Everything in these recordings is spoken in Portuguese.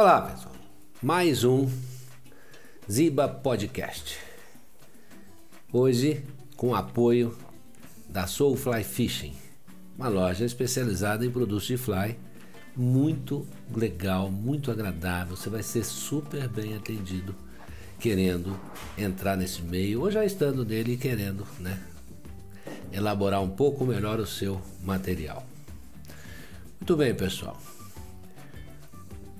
Olá, pessoal. Mais um Ziba Podcast. Hoje com apoio da Soulfly Fishing, uma loja especializada em produtos de fly, muito legal, muito agradável. Você vai ser super bem atendido querendo entrar nesse meio ou já estando nele e querendo, né, elaborar um pouco melhor o seu material. Muito bem, pessoal.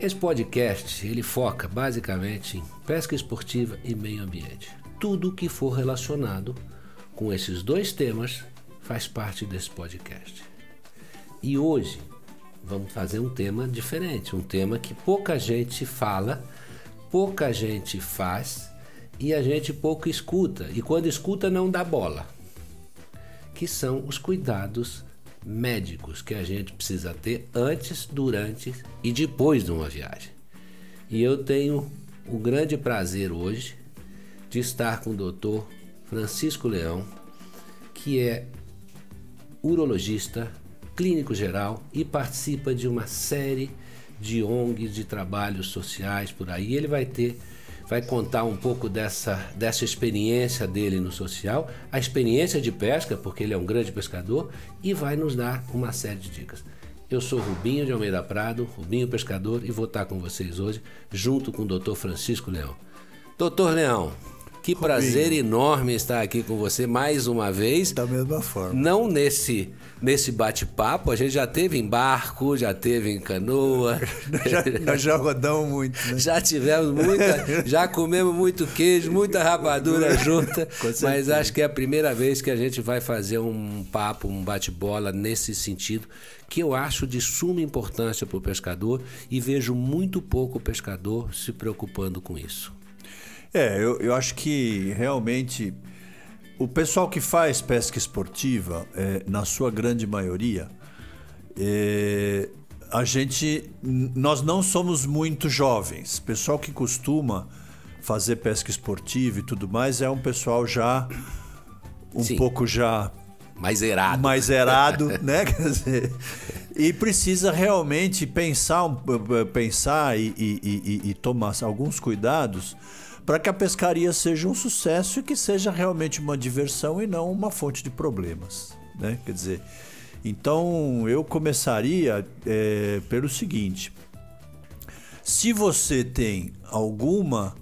Esse podcast ele foca basicamente em pesca esportiva e meio ambiente. Tudo que for relacionado com esses dois temas faz parte desse podcast. E hoje vamos fazer um tema diferente, um tema que pouca gente fala, pouca gente faz e a gente pouco escuta. E quando escuta não dá bola. Que são os cuidados médicos que a gente precisa ter antes, durante e depois de uma viagem. E eu tenho o grande prazer hoje de estar com o doutor Francisco Leão, que é urologista, clínico geral e participa de uma série de ONGs, de trabalhos sociais por aí. Ele vai ter vai contar um pouco dessa, dessa experiência dele no social, a experiência de pesca, porque ele é um grande pescador, e vai nos dar uma série de dicas. Eu sou Rubinho de Almeida Prado, Rubinho Pescador, e vou estar com vocês hoje, junto com o Dr. Francisco Leão. Doutor Leão, que Rubinho. prazer enorme estar aqui com você mais uma vez. Da mesma forma. Não nesse nesse bate-papo, a gente já teve em barco, já teve em canoa. já, nós já rodamos muito, né? Já tivemos muita, já comemos muito queijo, muita rapadura junta. mas acho que é a primeira vez que a gente vai fazer um papo, um bate-bola nesse sentido, que eu acho de suma importância para o pescador e vejo muito pouco pescador se preocupando com isso. É, eu, eu acho que realmente o pessoal que faz pesca esportiva, é, na sua grande maioria, é, a gente, nós não somos muito jovens. Pessoal que costuma fazer pesca esportiva e tudo mais é um pessoal já um Sim. pouco já mais errado, mais zerado, né? Quer dizer, e precisa realmente pensar, pensar e, e, e, e tomar alguns cuidados para que a pescaria seja um sucesso e que seja realmente uma diversão e não uma fonte de problemas. Né? Quer dizer, então eu começaria é, pelo seguinte: se você tem alguma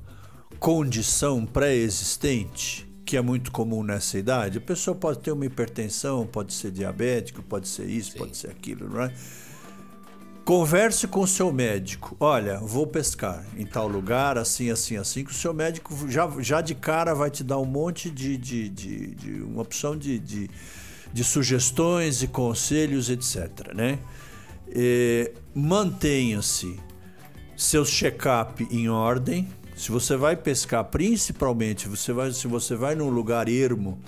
condição pré-existente, que é muito comum nessa idade, a pessoa pode ter uma hipertensão, pode ser diabético, pode ser isso, Sim. pode ser aquilo, não é? Converse com o seu médico. Olha, vou pescar em tal lugar, assim, assim, assim, que o seu médico já, já de cara vai te dar um monte de. de, de, de uma opção de, de, de, sugestões e conselhos, etc. Né? Mantenha-se seus check-up em ordem. Se você vai pescar, principalmente, você vai, se você vai num lugar ermo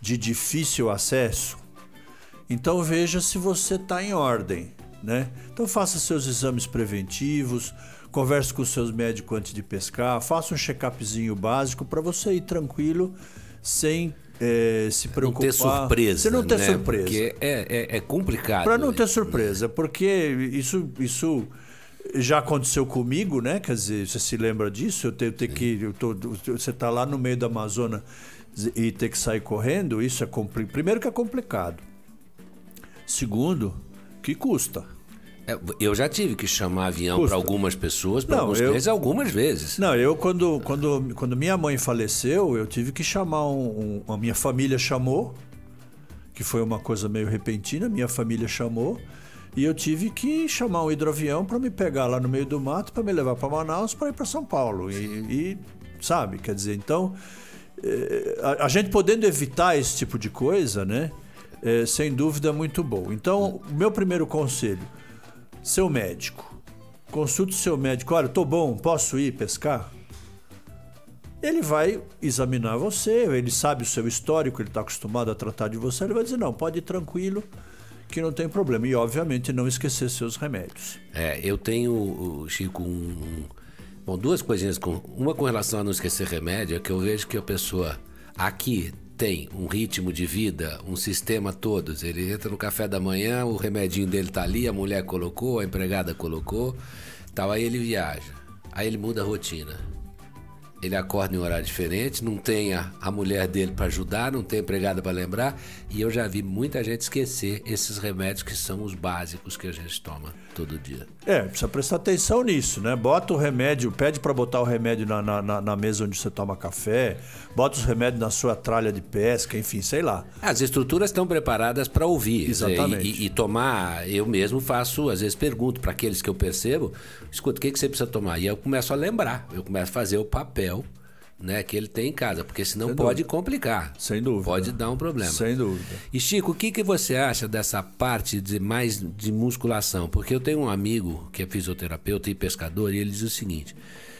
de difícil acesso, então veja se você está em ordem né? Então faça seus exames preventivos, converse com os seus médicos antes de pescar, faça um check-upzinho básico para você ir tranquilo, sem é, se preocupar. Não ter surpresa. Você não ter né? surpresa. Porque é, é, é complicado. Para não ter surpresa, porque isso, isso já aconteceu comigo, né? Quer dizer, você se lembra disso? Eu tenho, tenho que. Eu tô, você está lá no meio da Amazônia e ter que sair correndo, isso é complicado. Primeiro que é complicado. Segundo, que custa. É, eu já tive que chamar avião para algumas pessoas, para alguns eu, clientes, algumas vezes. Não, eu quando, quando, quando minha mãe faleceu, eu tive que chamar um, um, a minha família chamou, que foi uma coisa meio repentina, minha família chamou, e eu tive que chamar um hidroavião para me pegar lá no meio do mato, para me levar para Manaus, para ir para São Paulo. E, e, sabe, quer dizer, então, é, a, a gente podendo evitar esse tipo de coisa, né? É, sem dúvida muito bom. Então, o meu primeiro conselho: seu médico. Consulte seu médico. Olha, tô bom, posso ir pescar? Ele vai examinar você, ele sabe o seu histórico, ele está acostumado a tratar de você, ele vai dizer: não, pode ir tranquilo, que não tem problema. E, obviamente, não esquecer seus remédios. É, eu tenho, Chico, um, bom, duas coisinhas. Com, uma com relação a não esquecer remédio, é que eu vejo que a pessoa aqui tem um ritmo de vida, um sistema todos. Ele entra no café da manhã, o remedinho dele tá ali, a mulher colocou, a empregada colocou. Tal, aí ele viaja. Aí ele muda a rotina. Ele acorda em um horário diferente, não tem a, a mulher dele para ajudar, não tem empregada para lembrar. E eu já vi muita gente esquecer esses remédios que são os básicos que a gente toma todo dia. É, precisa prestar atenção nisso, né? Bota o remédio, pede para botar o remédio na, na, na, mesa onde você toma café, bota os remédios na sua tralha de pesca, enfim, sei lá. As estruturas estão preparadas para ouvir. Exatamente. E, e, e, tomar, eu mesmo faço, às vezes pergunto para aqueles que eu percebo, escuta, o que, que você precisa tomar? E eu começo a lembrar, eu começo a fazer o papel né, que ele tem em casa, porque senão Sem pode dúvida. complicar. Sem dúvida. Pode dar um problema. Sem dúvida. E Chico, o que, que você acha dessa parte de mais de musculação? Porque eu tenho um amigo que é fisioterapeuta e pescador e ele diz o seguinte,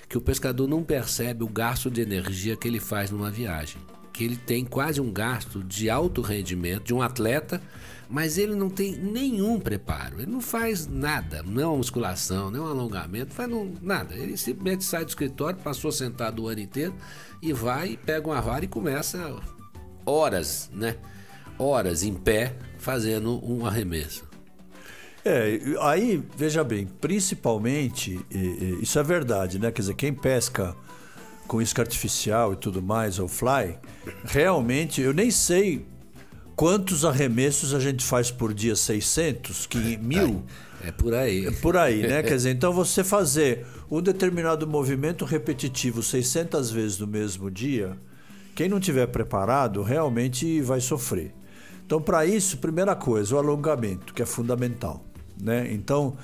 que o pescador não percebe o gasto de energia que ele faz numa viagem, que ele tem quase um gasto de alto rendimento de um atleta mas ele não tem nenhum preparo. Ele não faz nada, não é uma musculação, não é um alongamento, não faz nada. Ele simplesmente sai do escritório, passou sentado o ano inteiro e vai, pega uma vara e começa horas, né? Horas em pé fazendo um arremesso. É, aí, veja bem, principalmente, isso é verdade, né? Quer dizer, quem pesca com isca artificial e tudo mais, ou fly, realmente, eu nem sei Quantos arremessos a gente faz por dia? 600? Que, mil? É por aí. É por aí, né? Quer dizer, então você fazer um determinado movimento repetitivo 600 vezes no mesmo dia, quem não tiver preparado realmente vai sofrer. Então, para isso, primeira coisa, o alongamento, que é fundamental. Né? Então,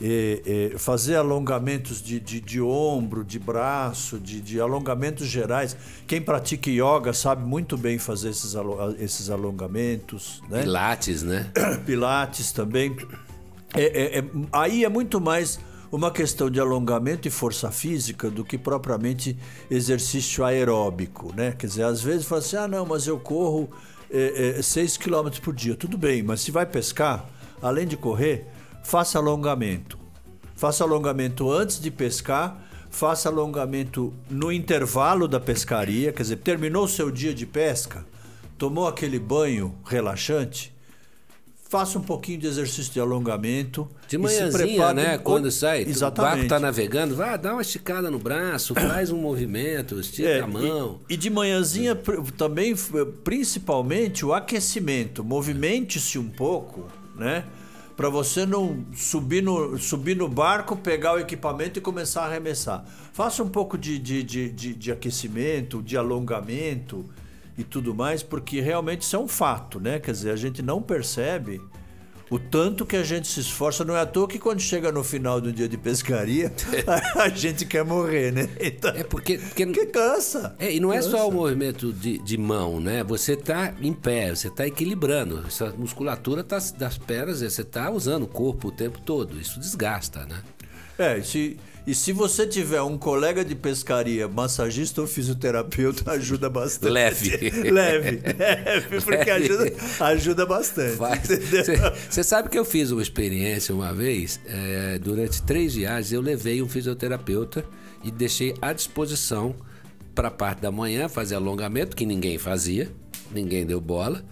é, é, fazer alongamentos de, de, de, ombro, de braço, de, de, alongamentos gerais. Quem pratica yoga sabe muito bem fazer esses, esses alongamentos. Né? Pilates, né? Pilates também. É, é, é, aí é muito mais uma questão de alongamento e força física do que propriamente exercício aeróbico, né? Quer dizer, às vezes fala assim, ah, não, mas eu corro 6 é, km por dia. Tudo bem, mas se vai pescar, além de correr, faça alongamento. Faça alongamento antes de pescar, faça alongamento no intervalo da pescaria, quer dizer, terminou o seu dia de pesca, tomou aquele banho relaxante, faça um pouquinho de exercício de alongamento. De manhãzinha, né? Quando sai, Exatamente. o barco está navegando, vai, dá uma esticada no braço, faz um movimento, estica é, a mão. E, e, de manhãzinha também, principalmente, o aquecimento. Movimente-se um pouco, né? Para você não subir no, subir no barco, pegar o equipamento e começar a arremessar. Faça um pouco de, de, de, de, de aquecimento, de alongamento e tudo mais, porque realmente isso é um fato, né? Quer dizer, a gente não percebe o tanto que a gente se esforça. Não é à toa que quando chega no final do dia de pescaria, a gente quer morrer, né? Então, é porque, porque, porque cansa. É, e não cansa. é só o movimento de, de mão, né? Você está em pé, você está equilibrando. Essa musculatura tá, das pernas, você está usando o corpo o tempo todo. Isso desgasta, né? É, se e se você tiver um colega de pescaria, massagista ou fisioterapeuta, ajuda bastante. Leve. Leve. Leve, porque Leve. Ajuda, ajuda bastante. Você sabe que eu fiz uma experiência uma vez, é, durante três viagens, eu levei um fisioterapeuta e deixei à disposição para a parte da manhã fazer alongamento, que ninguém fazia, ninguém deu bola.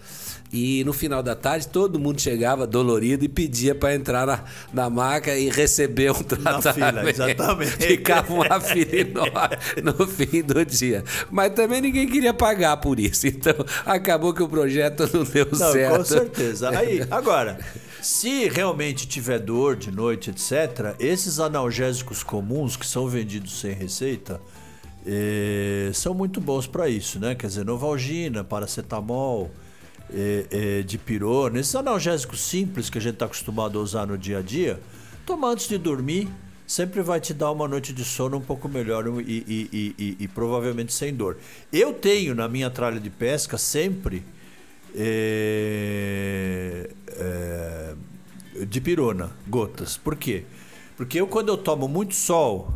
E no final da tarde todo mundo chegava dolorido e pedia para entrar na, na maca e receber um tratamento. Na fila, exatamente. Ficava uma fila enorme no fim do dia. Mas também ninguém queria pagar por isso. Então acabou que o projeto não deu não, certo. Com certeza. Aí, agora, se realmente tiver dor de noite, etc., esses analgésicos comuns que são vendidos sem receita. Eh, são muito bons para isso, né? Quer dizer, Novalgina, paracetamol, é, é, de pirona, esses analgésicos simples que a gente está acostumado a usar no dia a dia, tomar antes de dormir sempre vai te dar uma noite de sono um pouco melhor e, e, e, e provavelmente sem dor. Eu tenho na minha tralha de pesca sempre é, é, de pirona, gotas. Por quê? Porque eu quando eu tomo muito sol,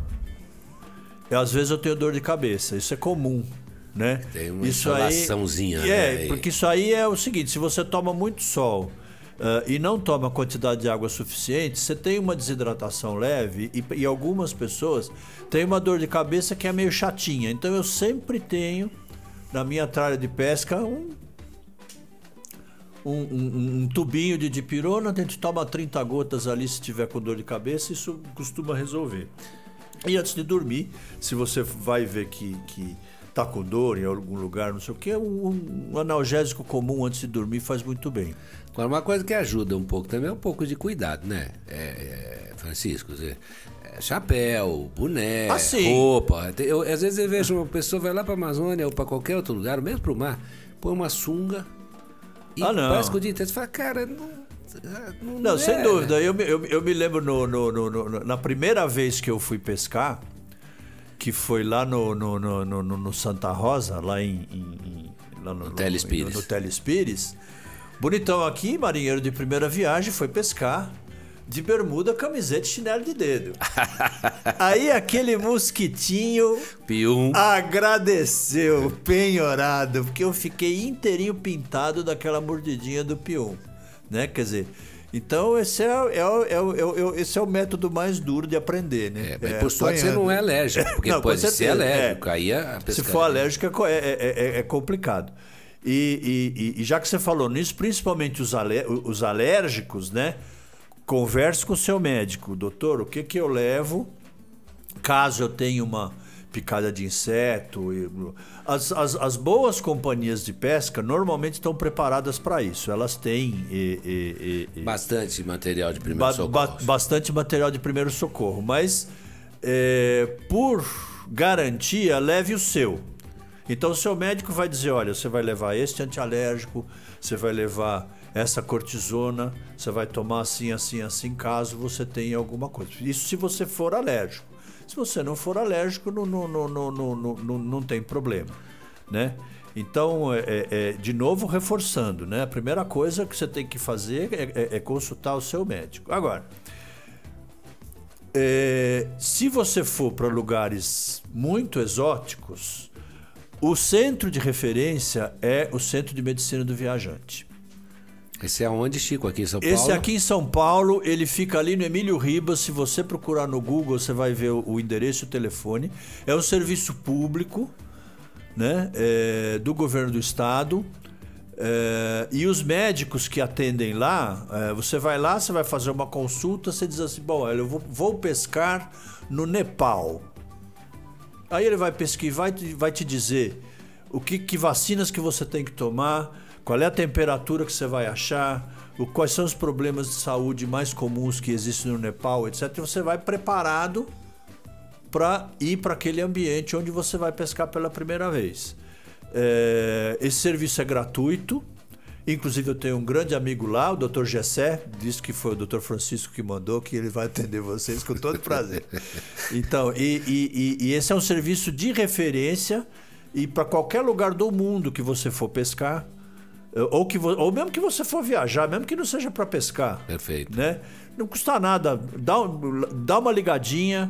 eu, às vezes eu tenho dor de cabeça. Isso é comum né? Tem uma isso insolaçãozinha, aí, né? É, porque isso aí é o seguinte, se você toma muito sol uh, e não toma quantidade de água suficiente, você tem uma desidratação leve e, e algumas pessoas têm uma dor de cabeça que é meio chatinha. Então eu sempre tenho na minha tralha de pesca um um, um, um, tubinho de dipirona, a gente toma 30 gotas ali se tiver com dor de cabeça, isso costuma resolver. E antes de dormir, se você vai ver que, que tá com dor em algum lugar, não sei o que, um, um analgésico comum antes de dormir faz muito bem. Agora, uma coisa que ajuda um pouco também é um pouco de cuidado, né, é, é, Francisco? É, chapéu, boné, ah, roupa. Eu, às vezes eu vejo uma pessoa vai lá para a Amazônia ou para qualquer outro lugar, mesmo para o mar, põe uma sunga e ah, não. que o dia inteiro você fala, cara, não, não, não, sem é. dúvida. Eu, eu, eu me lembro no, no, no, na primeira vez que eu fui pescar, que foi lá no, no, no, no, no Santa Rosa, lá em. em lá no, no Telespires. No, no. Bonitão aqui, marinheiro de primeira viagem, foi pescar de bermuda, camiseta e chinelo de dedo. Aí aquele mosquitinho Pium. agradeceu, penhorado, porque eu fiquei inteirinho pintado daquela mordidinha do pium, né? Quer dizer, então esse é, é, é, é, esse é o método mais duro de aprender, né? É, mas por sorte você não é alérgico, porque não, pode ser alérgico, aí a Se for alérgico é, é complicado. E, e, e, já que você falou nisso, principalmente os, os alérgicos, né? Converse com o seu médico, doutor, o que, que eu levo caso eu tenha uma picada de inseto. As, as, as boas companhias de pesca normalmente estão preparadas para isso. Elas têm. E, e, e, bastante material de primeiro ba, socorro. Ba, bastante material de primeiro socorro. Mas, é, por garantia, leve o seu. Então, o seu médico vai dizer: olha, você vai levar este antialérgico, você vai levar essa cortisona você vai tomar assim, assim, assim, caso você tenha alguma coisa. Isso se você for alérgico. Se você não for alérgico, não, não, não, não, não, não, não tem problema, né? Então, é, é, é, de novo, reforçando, né? A primeira coisa que você tem que fazer é, é, é consultar o seu médico. Agora, é, se você for para lugares muito exóticos, o centro de referência é o Centro de Medicina do Viajante. Esse é onde, Chico? Aqui em São Paulo? Esse aqui em São Paulo, ele fica ali no Emílio Ribas. Se você procurar no Google, você vai ver o endereço e o telefone. É um serviço público né? É, do governo do estado. É, e os médicos que atendem lá, é, você vai lá, você vai fazer uma consulta, você diz assim: bom, eu vou, vou pescar no Nepal. Aí ele vai pesquisar, vai, vai te dizer o que, que vacinas que você tem que tomar qual é a temperatura que você vai achar, o, quais são os problemas de saúde mais comuns que existem no Nepal, etc. E você vai preparado para ir para aquele ambiente onde você vai pescar pela primeira vez. É, esse serviço é gratuito. Inclusive, eu tenho um grande amigo lá, o Dr. Gessé, disse que foi o Dr. Francisco que mandou, que ele vai atender vocês com todo prazer. Então, e, e, e esse é um serviço de referência e para qualquer lugar do mundo que você for pescar, ou, que, ou mesmo que você for viajar, mesmo que não seja para pescar. Perfeito. Né? Não custa nada. Dá, dá uma ligadinha,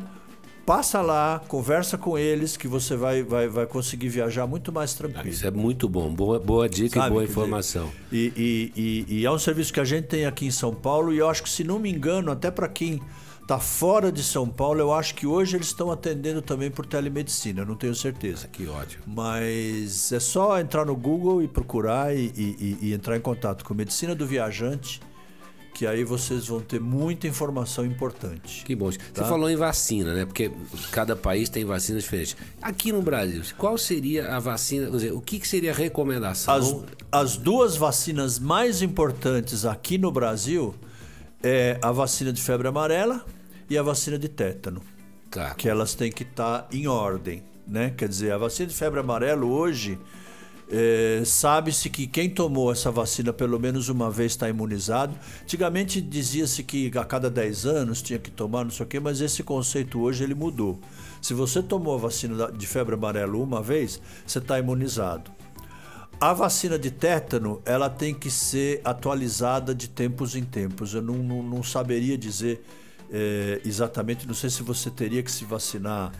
passa lá, conversa com eles, que você vai, vai, vai conseguir viajar muito mais tranquilo. Isso é muito bom. Boa, boa dica Sabe, e boa informação. E, e, e, e é um serviço que a gente tem aqui em São Paulo, e eu acho que, se não me engano, até para quem está fora de São Paulo, eu acho que hoje eles estão atendendo também por telemedicina, eu não tenho certeza. Ah, que ótimo. Mas é só entrar no Google e procurar e, e, e entrar em contato com Medicina do Viajante que aí vocês vão ter muita informação importante. Que bom. Tá? Você falou em vacina, né? Porque cada país tem vacinas diferentes. Aqui no Brasil, qual seria a vacina? Dizer, o que, seria a recomendação? As, as duas vacinas mais importantes aqui no Brasil é a vacina de febre amarela e a vacina de tétano. Tá. Que elas têm que estar tá em ordem, né? Quer dizer, a vacina de febre amarela hoje é, sabe-se que quem tomou essa vacina pelo menos uma vez está imunizado. Antigamente dizia-se que a cada 10 anos tinha que tomar, não sei o quê, mas esse conceito hoje ele mudou. Se você tomou a vacina de febre amarela uma vez, você está imunizado. A vacina de tétano, ela tem que ser atualizada de tempos em tempos. Eu não, não, não saberia dizer é, exatamente, não sei se você teria que se vacinar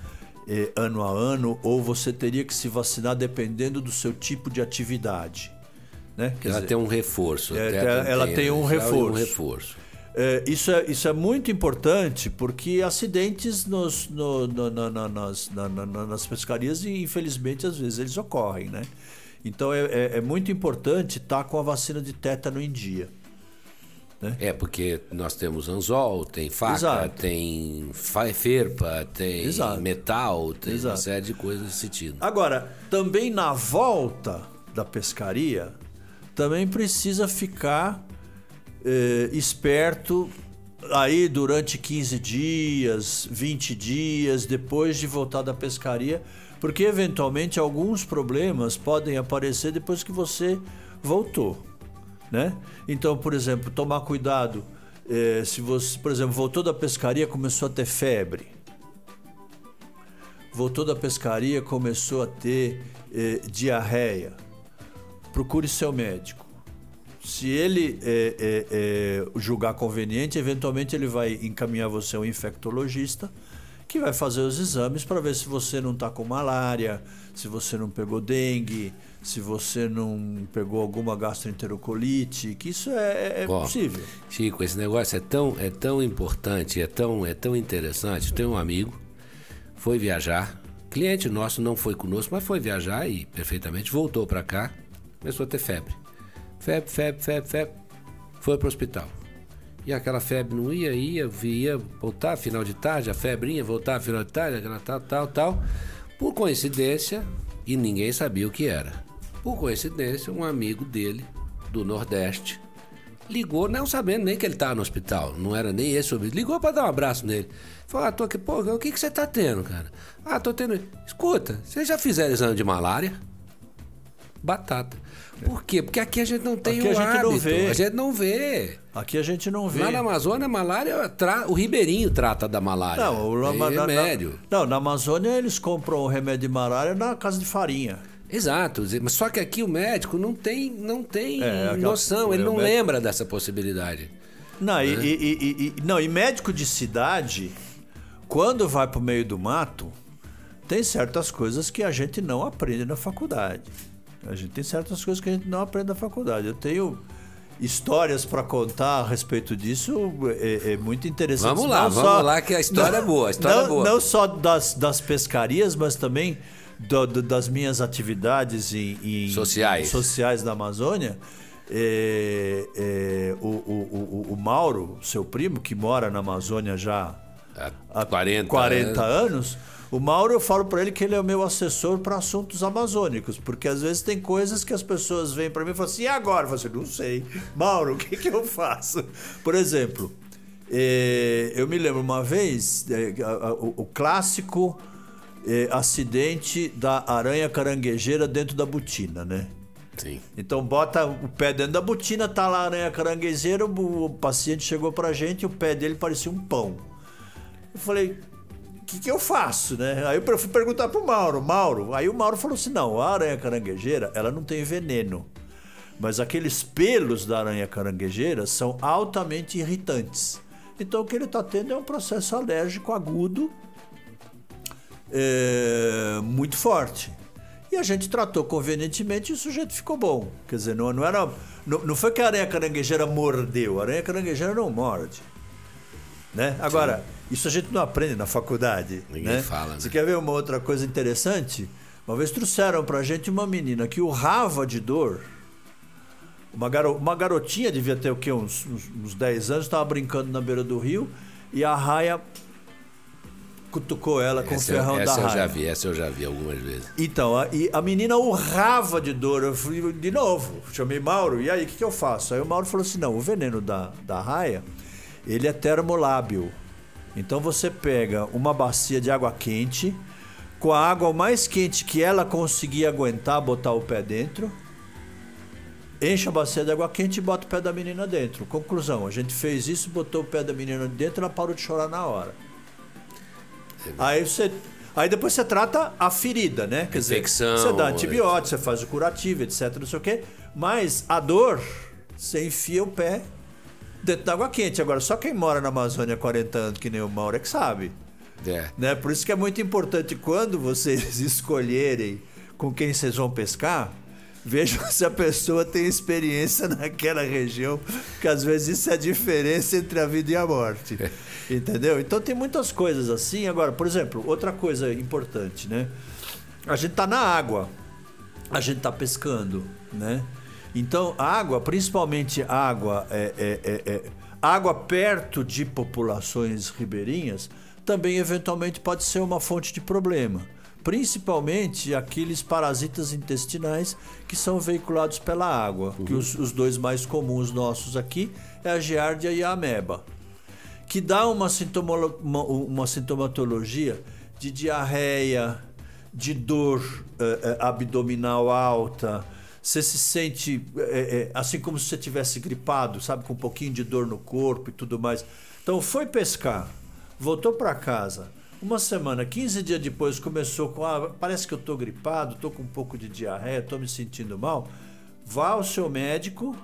é, ano a ano ou você teria que se vacinar dependendo do seu tipo de atividade. Né? ela dizer, tem um reforço. É, ela tem, tem um reforço. Um reforço. É, isso, é, isso é muito importante porque acidentes nos, no, no, no, nas, na, nas pescarias, infelizmente, às vezes eles ocorrem. Né? Então é, é, é muito importante estar com a vacina de tétano em dia. Né? É, porque nós temos anzol, tem faca, Exato. tem ferpa, tem Exato. metal, tem uma Exato. série de coisas nesse sentido. Agora, também na volta da pescaria, também precisa ficar eh, esperto aí durante 15 dias, 20 dias, depois de voltar da pescaria, porque eventualmente alguns problemas podem aparecer depois que você voltou, né? Então, por exemplo, tomar cuidado eh, se você, por exemplo, voltou da pescaria, começou a ter febre, voltou da pescaria, começou a ter eh, diarreia, procure seu médico. Se ele eh, julgar conveniente, eventualmente ele vai encaminhar você a um infectologista que vai fazer os exames para ver se você não está com malária, se você não pegou dengue, se você não pegou alguma gastroenterocolite, que isso é, é Ó, possível. Chico, esse negócio é tão, é tão importante, é tão, é tão interessante. Tem um amigo, foi viajar, cliente nosso não foi conosco, mas foi viajar e perfeitamente voltou para cá, começou a ter febre. Febre, febre, febre, febre. Foi pro hospital. E aquela febre não ia, ia, ia, voltar final de tarde, a febrinha, voltar final de tarde, aquela tal, tal, tal. Por coincidência, e ninguém sabia o que era. Por coincidência, um amigo dele, do Nordeste, ligou, não sabendo nem que ele estava no hospital, não era nem esse o. Ligou para dar um abraço nele. Falou, ah, tô aqui, pô, o que, que você tá tendo, cara? Ah, tô tendo. Escuta, vocês já fizeram exame de malária? Batata. Por quê? Porque aqui a gente não tem Aqui o a gente não hábito. vê. A gente não vê. Aqui a gente não vê. Lá na Amazônia, a malária, tra- o Ribeirinho trata da malária. Não, o, Tem na, na- remédio. não, na Amazônia eles compram o remédio de malária na casa de farinha. Exato, mas só que aqui o médico não tem, não tem É, noção, ele é, não o médico- lembra dessa possibilidade. Não, Né? e, e- e- não, e médico de cidade, quando vai pro meio do mato, tem certas coisas que a gente não aprende na faculdade. A gente tem certas coisas que a gente não aprende na faculdade. Eu tenho histórias para contar a respeito disso, é, é muito interessante. Vamos lá, Não vamos lá, que a história é boa, a história não, é boa. Não só das, das pescarias, mas também do- do- das minhas atividades em, em- Sociais. sociais da Amazônia. É, é, o, o, o, o Mauro, seu primo, que mora na Amazônia já Há 40, 40 anos, o Mauro eu falo para ele que ele é o meu assessor para assuntos amazônicos, porque às vezes tem coisas que as pessoas vêm para mim e falam assim, e agora? Eu falo assim, não sei. Mauro, o que, que eu faço? Por exemplo, eh, eu me lembro uma vez, eh, o, clássico eh, acidente da aranha caranguejeira dentro da botina, né? Sim. Então bota o pé dentro da botina, tá lá a aranha caranguejeira, o, paciente chegou pra gente e o pé dele parecia um pão. Eu falei, que, que eu faço, né? Aí eu fui perguntar pro Mauro, Mauro. Aí o Mauro falou assim: não, a aranha caranguejeira, ela não tem veneno. Mas aqueles pelos da aranha caranguejeira são altamente irritantes. Então o que ele está tendo é um processo alérgico agudo é, muito forte. E a gente tratou convenientemente e o sujeito ficou bom. Quer dizer, não, não era. Não, não foi que a aranha caranguejeira mordeu, a aranha caranguejeira não morde. Né? Agora, isso a gente não aprende na faculdade. Ninguém né? fala, né? Você quer ver uma outra coisa interessante? Uma vez trouxeram pra gente uma menina que urrava de dor. Uma, garo, uma garotinha devia ter o quê? Uns, uns, uns 10 anos, estava brincando na beira do rio e a raia cutucou ela com Essa, o ferrão eu, da essa eu raia. já vi, essa eu já vi algumas vezes. Então, a, e a menina urrava de dor. Eu fui de novo, chamei Mauro, e aí o que, que eu faço? Aí o Mauro falou assim: não, o veneno da, da raia, ele é termolábil. Então você pega uma bacia de água quente, com a água mais quente que ela conseguir aguentar, botar o pé dentro. Enche a bacia de água quente e bota o pé da menina dentro. Conclusão, a gente fez isso, botou o pé da menina dentro, ela parou de chorar na hora. Aí você. Aí depois você trata a ferida, né? Quer Infecção, dizer, você dá antibiótico, você faz o curativo, etc, não sei o quê. Mas a dor, você enfia o pé dentro da água quente. Agora, só quem mora na Amazônia há 40 anos, que nem o Mauro, é que sabe. É. Né? Por isso que é muito importante quando vocês escolherem com quem vocês vão pescar, vejam se a pessoa tem experiência naquela região, que às vezes isso é a diferença entre a vida e a morte. Entendeu? Então tem muitas coisas assim. Agora, por exemplo, outra coisa importante, né? A gente tá na água. a gente está pescando, né? Então, água, principalmente água, é, é, é, é, água perto de populações ribeirinhas, também eventualmente pode ser uma fonte de problema. Principalmente aqueles parasitas intestinais que são veiculados pela água. Uhum. Que os, os, dois mais comuns nossos aqui é a giardia e a ameba. Que dá uma, uma, uma sintomatologia de diarreia, de dor eh, eh, abdominal alta, você se sente é, é, assim como se você tivesse gripado, sabe, com um pouquinho de dor no corpo e tudo mais. Então foi pescar, voltou para casa. Uma semana, 15 dias depois, começou com: ah, parece que eu estou gripado, estou com um pouco de diarreia, estou me sentindo mal. Vá ao seu médico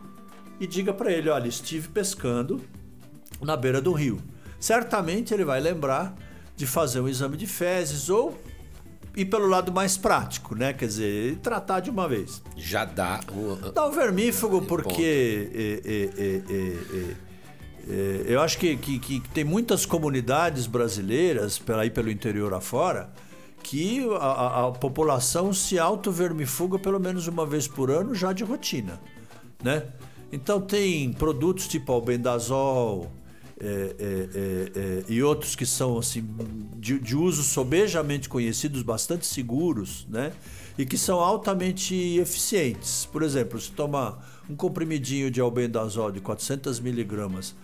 e diga para ele: olha, estive pescando na beira do rio. Certamente ele vai lembrar de fazer um exame de fezes ou ir pelo lado mais prático, né? Quer dizer, tratar de uma vez. Já dá. Um, dá um vermífugo, porque. É, é, eu acho que, que, que, tem muitas comunidades brasileiras, aí pelo interior afora, que a, a, a população se auto-vermifuga pelo menos uma vez por ano já de rotina, né? Então tem produtos tipo albendazol, é, é, é, é, e outros que são assim de, de, uso sobejamente conhecidos, bastante seguros, né? E que são altamente eficientes. Por exemplo, se tomar um comprimidinho de albendazol de 400 miligramas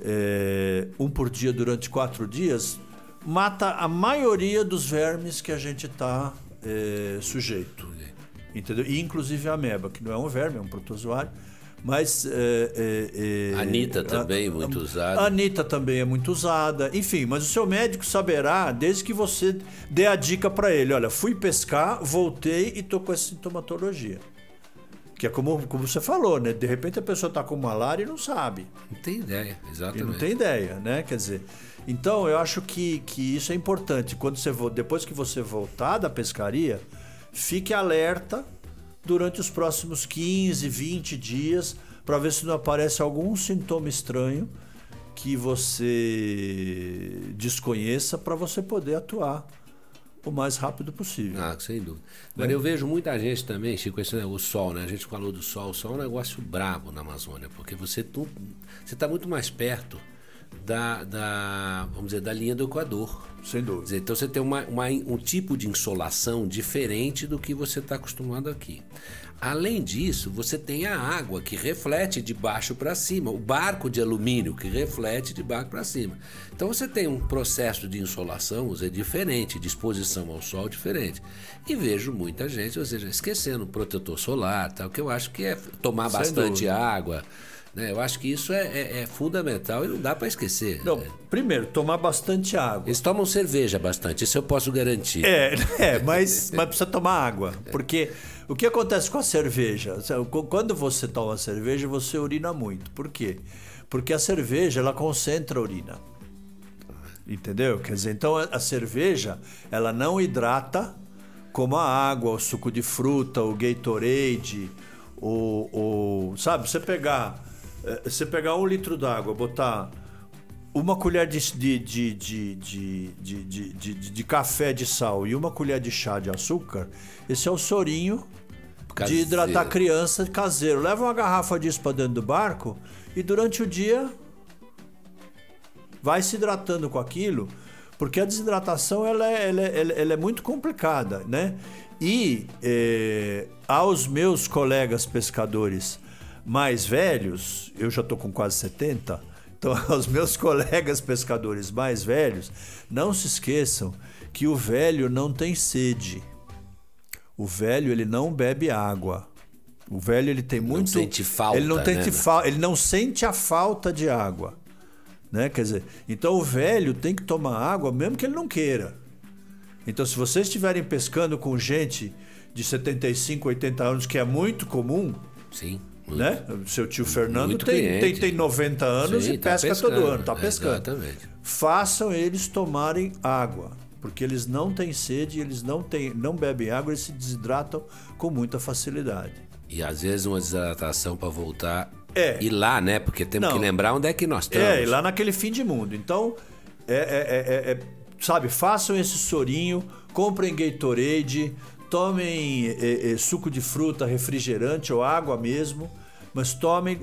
é, um por dia durante quatro dias, mata a maioria dos vermes que a gente está é, sujeito. Entendeu? E inclusive a ameba, que não é um verme, é um protozoário mas. É, é, é, Anitta também, a, muito usada. Anitta também é muito usada. Enfim, mas o seu médico saberá desde que você dê a dica para ele: olha, fui pescar, voltei e tô com essa sintomatologia. Que é como, como você falou, né? De repente a pessoa está com malária e não sabe. Não tem ideia, exatamente. E não tem ideia, né? Quer dizer, então eu acho que, que isso é importante. Quando você depois que você voltar da pescaria, fique alerta durante os próximos 15, 20 dias para ver se não aparece algum sintoma estranho que você desconheça para você poder atuar o mais rápido possível. Ah, sem dúvida. Agora, é. eu vejo muita gente também, Chico, esse, o sol, né? A gente falou do sol. O sol é um negócio brabo na Amazônia, porque você está muito mais perto da, da, vamos dizer, da linha do Equador. Sem dúvida. Então você tem uma, uma, um tipo de insolação diferente do que você está acostumado aqui. Além disso, você tem a água que reflete de baixo para cima, o barco de alumínio que reflete de baixo para cima. Então você tem um processo de insolação é diferente, de exposição ao sol diferente. E vejo muita gente, ou seja, esquecendo o protetor solar, tal, que eu acho que é tomar Sem bastante dúvida. água. Né? Eu acho que isso é, é, é fundamental e não dá para esquecer. Não, primeiro, tomar bastante água. Eles tomam cerveja bastante, isso eu posso garantir. É, é mas, mas precisa tomar água. Porque o que acontece com a cerveja? Quando você toma cerveja, você urina muito. Por quê? Porque a cerveja ela concentra a urina. Entendeu? Quer dizer, então a cerveja ela não hidrata como a água, o suco de fruta, o Gatorade, o, o sabe? Você pegar é, você pegar um litro d'água, botar uma colher de, de, de, de, de, café de sal e uma colher de chá de açúcar, esse é o sorinho caseiro. de hidratar criança caseiro. Leva uma garrafa disso para dentro do barco e durante o dia vai se hidratando com aquilo, porque a desidratação ela é, ela é, ela é, é muito complicada, né? E é, aos meus colegas pescadores mais velhos, eu já estou com quase 70, então aos meus colegas pescadores mais velhos, não se esqueçam que o velho não tem sede. O velho ele não bebe água. O velho ele tem muito. Não sente falta. Ele não, né? sente fa... ele não sente a falta de água. Né? Quer dizer, então o velho tem que tomar água mesmo que ele não queira. Então, se vocês estiverem pescando com gente de 75, 80 anos, que é muito comum, Sim. Né? Seu tio Fernando tem, tem, tem 90 anos Sim, e tá pesca pescando, todo ano, está pescando. Exatamente. Façam eles tomarem água, porque eles não têm sede, eles não, têm, não bebem água, eles se desidratam com muita facilidade. E às vezes uma desidratação para voltar é. ir lá, né? Porque temos não. que lembrar onde é que nós estamos. É, ir lá naquele fim de mundo. Então, é, é, é, é sabe, façam esse sorinho, comprem Gatorade, tomem é, é, suco de fruta, refrigerante ou água mesmo, mas tomem.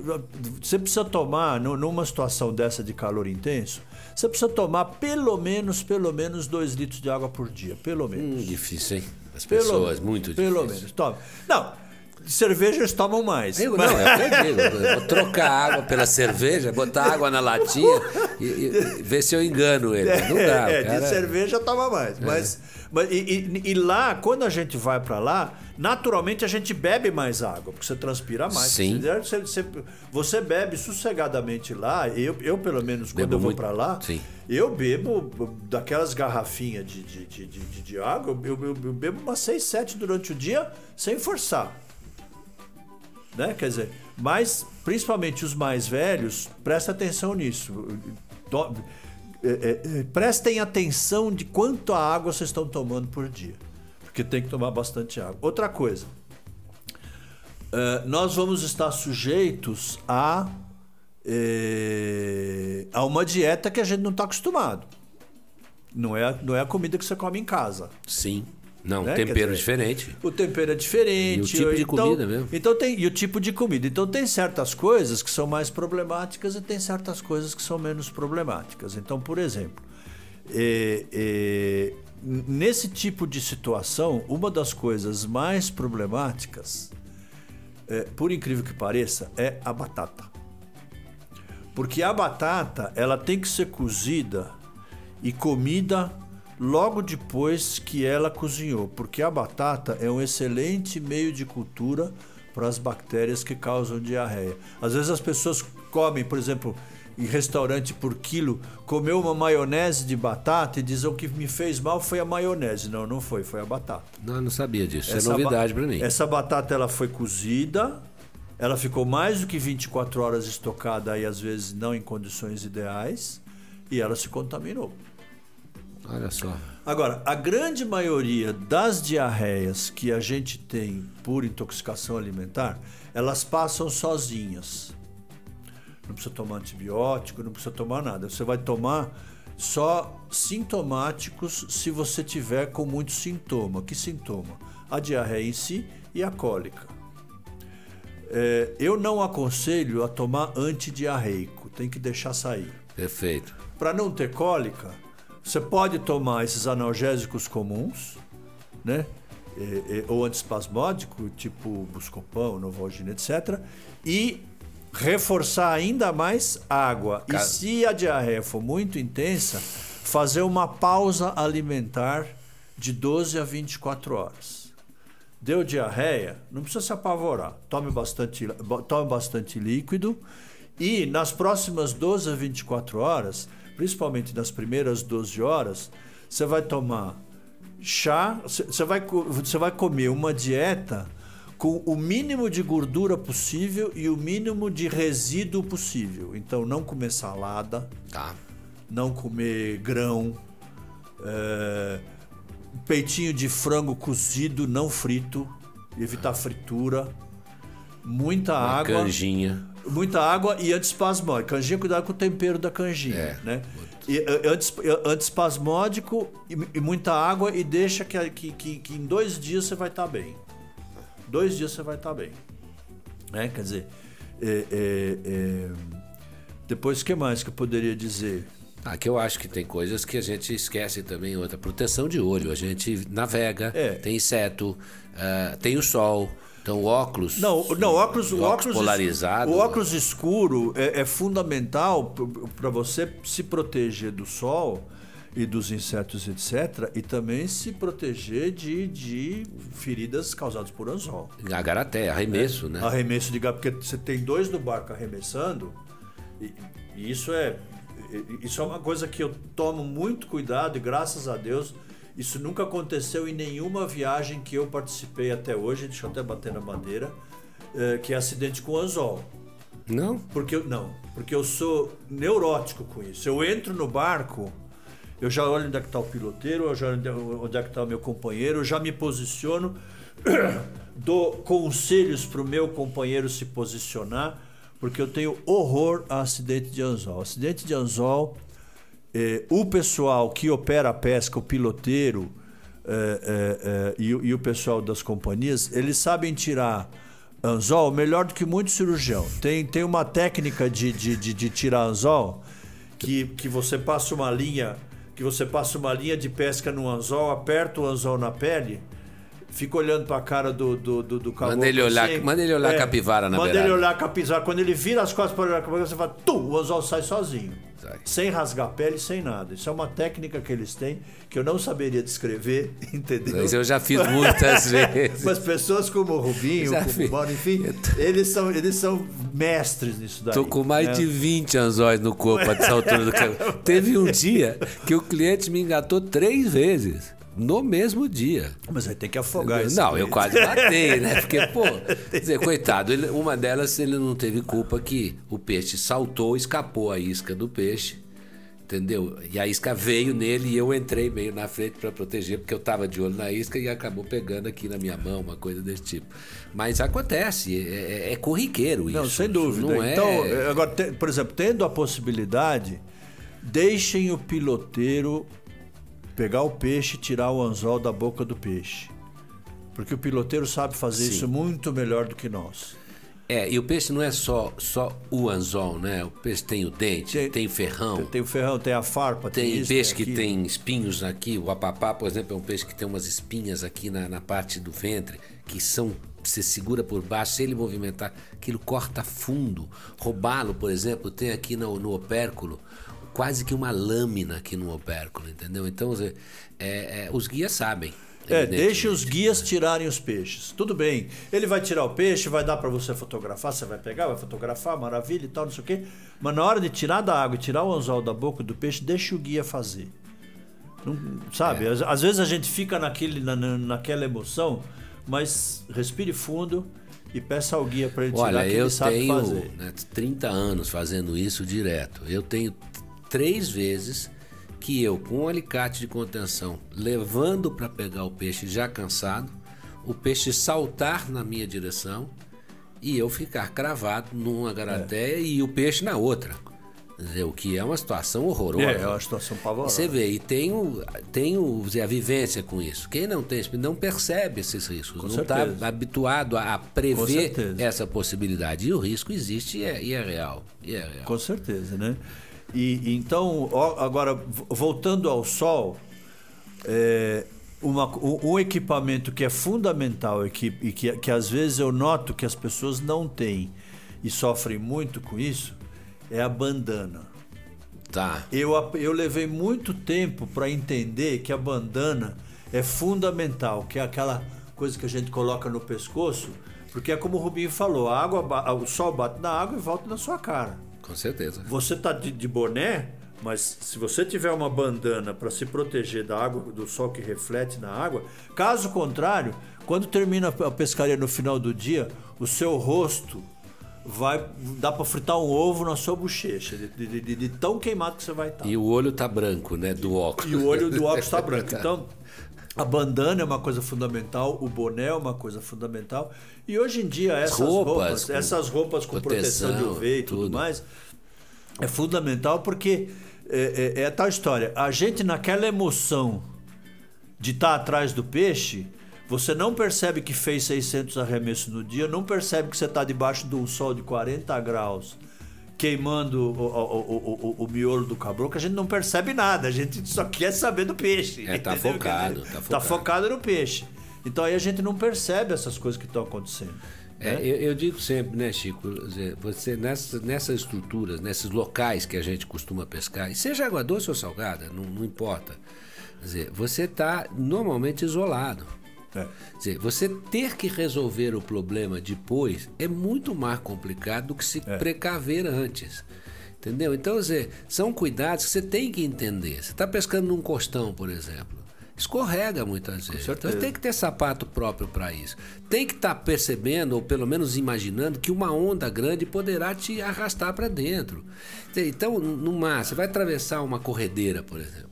Você precisa tomar, numa situação dessa de calor intenso, você precisa tomar pelo menos, pelo menos 2 litros de água por dia. Pelo menos. Hum, difícil, hein? As pessoas, pelo, muito difícil. Pelo menos. Toma. Não cerveja eles tomam mais. Eu, mas... Não, é eu digo. Vou trocar água pela cerveja, botar água na latinha e, e, ver se eu engano ele. Não dá. É, cara... de cerveja toma mais. É. Mas, mas e, e, lá, quando a gente vai para lá, naturalmente a gente bebe mais água, porque você transpira mais. Sim. Você, você, você bebe sossegadamente lá. Eu, eu pelo menos, quando bebo eu vou para lá, sim. eu bebo daquelas garrafinhas de, de, de, de, de água, eu, eu, eu bebo umas 6, 7 durante o dia sem forçar né? Quer dizer, mas principalmente os mais velhos, presta atenção nisso. É, é, é, prestem atenção de quanto a água vocês estão tomando por dia, porque tem que tomar bastante água. Outra coisa, nós vamos estar sujeitos a, a uma dieta que a gente não está acostumado. Não é, não é a comida que você come em casa. Sim. Não, né? tempero dizer, diferente. O tempero é diferente. E o tipo de então, comida mesmo. Então tem, e o tipo de comida. Então tem certas coisas que são mais problemáticas e tem certas coisas que são menos problemáticas. Então, por exemplo, é, é, nesse tipo de situação, uma das coisas mais problemáticas, é, por incrível que pareça, é a batata. Porque a batata ela tem que ser cozida e comida logo depois que ela cozinhou, porque a batata é um excelente meio de cultura para as bactérias que causam diarreia. Às vezes as pessoas comem, por exemplo, em restaurante por quilo, comeu uma maionese de batata e dizem o que me fez mal foi a maionese. Não, não foi, foi a batata. Não, não sabia disso. Essa é novidade para mim. Essa batata ela foi cozida, ela ficou mais do que 24 horas estocada e às vezes não em condições ideais e ela se contaminou. Olha só. Agora, a grande maioria das diarreias que a gente tem por intoxicação alimentar, elas passam sozinhas. Não precisa tomar antibiótico, não precisa tomar nada. Você vai tomar só sintomáticos se você tiver com muito sintoma. Que sintoma? A diarreia em si e a cólica. É, eu não aconselho a tomar antidiarreico, tem que deixar sair. Perfeito. Para não ter cólica, você pode tomar esses analgésicos comuns, né? É, é, ou antispasmódico, tipo Buscopan, Novalgina, etc. E reforçar ainda mais água. E se a diarreia for muito intensa, fazer uma pausa alimentar de 12 a 24 horas. Deu diarreia, não precisa se apavorar. Tome bastante, tome bastante líquido e nas próximas 12 a 24 horas principalmente nas primeiras 12 horas, você vai tomar chá, você vai, você vai comer uma dieta com o mínimo de gordura possível e o mínimo de resíduo possível. Então, não comer salada, tá. não comer grão, é, peitinho de frango cozido, não frito, evitar fritura, muita uma água. Canjinha muita água e antispasmódico. Canjinha, cuidado com o tempero da canjinha, é, né? E, antispasmódico e, e, muita água e deixa que, que, que, que, em dois dias você vai estar tá bem. Dois dias você vai estar tá bem. Né? Quer dizer, é, é, é... depois o que mais que eu poderia dizer? Aqui eu acho que tem coisas que a gente esquece também. Outra, proteção de olho. A gente navega, é. tem inseto, uh, tem o sol. Então, óculos. Não, não óculos, o óculos polarizado. O óculos escuro é, é fundamental para você se proteger do sol e dos insetos, etc. E também se proteger de, de feridas causadas por anzol. Agaraté, arremesso, é, né? Arremesso de porque você tem dois no barco arremessando, e, e isso é. Isso é uma coisa que eu tomo muito cuidado e graças a Deus isso nunca aconteceu em nenhuma viagem que eu participei até hoje, deixa eu até bater na madeira, é, que é acidente com anzol. Não? Porque eu, não, porque eu sou neurótico com isso. Eu entro no barco, eu já olho onde é que está o piloteiro, eu já olho onde é que está o meu companheiro, eu já me posiciono, dou conselhos para o meu companheiro se posicionar, porque eu tenho horror a acidente de anzol. Acidente de anzol é, o pessoal que opera a pesca, o piloteiro, é, é, e, e, o pessoal das companhias, eles sabem tirar anzol melhor do que muito cirurgião. Tem, tem uma técnica de, de, de, de tirar anzol que, que você passa uma linha que você passa uma linha de pesca no anzol, aperta o anzol na pele fica olhando para a cara do, do, do, do caboclo. Manda ele olhar, assim, manda ele olhar é, capivara na Manda beirada. ele olhar capivara. Quando ele vira as costas para olhar capivara, você fala, tum, o anzol sai sozinho. Sem rasgar a pele, sem nada. Isso é uma técnica que eles têm que eu não saberia descrever, entendeu? Mas eu já fiz muitas vezes. Mas pessoas como o Rubinho, já como o Mauro, enfim, tô... eles, são, eles são mestres nisso daí. Tô com mais né? de 20 anzóis no corpo a essa altura do cabelo. Teve um dia que o cliente me engatou três vezes no mesmo dia. Mas aí tem que afogar isso. Não, eu quase matei, né? Porque, pô, dizer, coitado, ele, uma delas ele não teve culpa que o peixe saltou, escapou a isca do peixe, entendeu? E a isca veio nele e eu entrei meio na frente para proteger, porque eu tava de olho na isca e acabou pegando aqui na minha mão, uma coisa desse tipo. Mas acontece, é, é, é corriqueiro isso. Não, sem dúvida. Não então, é... agora, por exemplo, tendo a possibilidade, deixem o piloteiro pegar o peixe e tirar o anzol da boca do peixe. Porque o piloteiro sabe fazer Sim. isso muito melhor do que nós. É, e o peixe não é só, só o anzol, né? O peixe tem o dente, tem, tem o ferrão. Tem, tem, o ferrão, tem a farpa, tem, tem isso, peixe que tem espinhos aqui. O apapá, por exemplo, é um peixe que tem umas espinhas aqui na, na parte do ventre, que são você segura por baixo, se ele movimentar, aquilo corta fundo. Roubá-lo, por exemplo, tem aqui no, no opérculo quase que uma lâmina aqui no opérculo, entendeu? Então, é, é, os guias sabem. É, deixe os guias tirarem os peixes. Tudo bem. Ele vai tirar o peixe, vai dar para você fotografar, você vai pegar, vai fotografar, maravilha e tal, não sei o quê. Mas na hora de tirar da água e tirar o anzol da boca do peixe, deixe o guia fazer. Não, sabe? É. Às, às, vezes a gente fica naquele, na, naquela emoção, mas respire fundo e peça ao guia para ele tirar Olha, que ele sabe tenho, fazer. Né, 30 anos fazendo isso direto. Eu tenho três vezes que eu, com um alicate de contenção, levando para pegar o peixe já cansado, o peixe saltar na minha direção e eu ficar cravado numa garateia é. e o peixe na outra. Dizer, o que é uma situação horrorosa. É, é uma situação pavorosa. Você vê, e tem, o, tem o, a vivência com isso. Quem não tem, não percebe esses riscos, com não está habituado a prever essa possibilidade. E o risco existe e é, e é real. E é real. Com certeza, né? E, então, agora, voltando ao sol, é, uma, um equipamento que é fundamental e, que, e que, que às vezes eu noto que as pessoas não têm e sofrem muito com isso é a bandana. Tá. Eu, eu levei muito tempo para entender que a bandana é fundamental, que é aquela coisa que a gente coloca no pescoço, porque é como o Rubinho falou, a água, o sol bate na água e volta na sua cara. Com certeza. Você tá de, de boné, mas se você tiver uma bandana para se proteger da água, do sol que reflete na água, caso contrário, quando termina a pescaria no final do dia, o seu rosto vai dá para fritar um ovo na sua bochecha, de, de, de, de, tão queimado que você vai estar. Tá. E o olho tá branco, né, do óculos. E o olho do óculos está branco. Então, a bandana é uma coisa fundamental, o boné é uma coisa fundamental. E hoje em dia, essas roupas, roupas com essas roupas com proteção, proteção de UV e tudo, tudo, mais, é fundamental porque é, é, é, tal história. A gente, naquela emoção de estar atrás do peixe, você não percebe que fez 600 arremessos no dia, não percebe que você está debaixo de um sol de 40 graus queimando o, o, o, o, miolo do caboclo, que a gente não percebe nada, a gente só quer saber do peixe. É, tá focado, tá focado. Tá focado no peixe. Então aí a gente não percebe essas coisas que estão acontecendo. É, né? eu, eu, digo sempre, né, Chico, você nessas, nessas estruturas, nesses locais que a gente costuma pescar, seja água doce ou salgada, não, não importa. Quer dizer, você está normalmente isolado. É. Dizer, você ter que resolver o problema depois é muito mais complicado do que se é. precaver antes. Entendeu? Então, dizer, são cuidados que você tem que entender. Você está pescando num costão, por exemplo. Escorrega muitas vezes. Então tem que ter sapato próprio para isso. Tem que estar tá percebendo, ou pelo menos imaginando, que uma onda grande poderá te arrastar para dentro. Então, no mar, você vai atravessar uma corredeira, por exemplo.